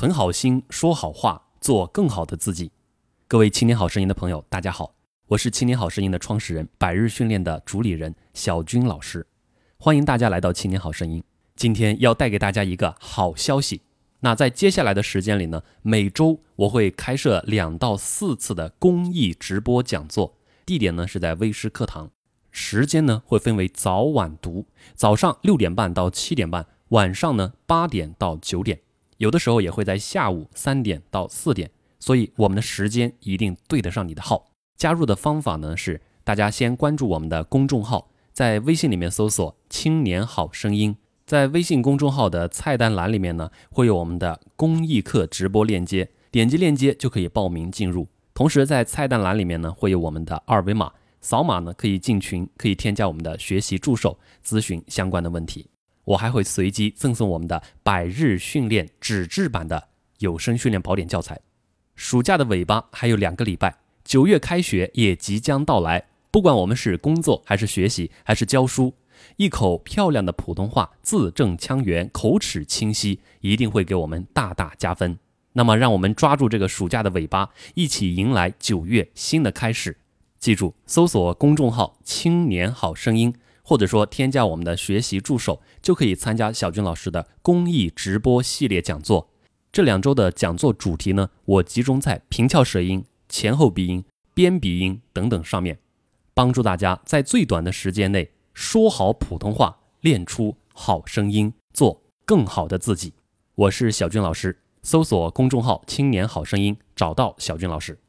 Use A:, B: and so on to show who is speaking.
A: 存好心，说好话，做更好的自己。各位青年好声音的朋友，大家好，我是青年好声音的创始人，百日训练的主理人小军老师，欢迎大家来到青年好声音。今天要带给大家一个好消息。那在接下来的时间里呢，每周我会开设两到四次的公益直播讲座，地点呢是在微师课堂，时间呢会分为早晚读，早上六点半到七点半，晚上呢八点到九点，有的时候也会在下午三点到四点，所以我们的时间一定对得上你的号。加入的方法呢是，大家先关注我们的公众号，在微信里面搜索“青年好声音”。在微信公众号的菜单栏里面呢，会有我们的公益课直播链接，点击链接就可以报名进入。同时在菜单栏里面呢，会有我们的二维码，扫码呢可以进群，可以添加我们的学习助手咨询相关的问题。我还会随机赠送我们的百日训练纸质版的有声训练宝典教材。暑假的尾巴还有两个礼拜，九月开学也即将到来。不管我们是工作还是学习还是教书。一口漂亮的普通话，字正腔圆，口齿清晰，一定会给我们大大加分。那么，让我们抓住这个暑假的尾巴，一起迎来九月新的开始。记住，搜索公众号“青年好声音”，或者说添加我们的学习助手，就可以参加小军老师的公益直播系列讲座。这两周的讲座主题呢，我集中在平翘舌音、前后鼻音、边鼻音等等上面，帮助大家在最短的时间内。说好普通话，练出好声音，做更好的自己。我是小军老师，搜索公众号“青年好声音”，找到小军老师。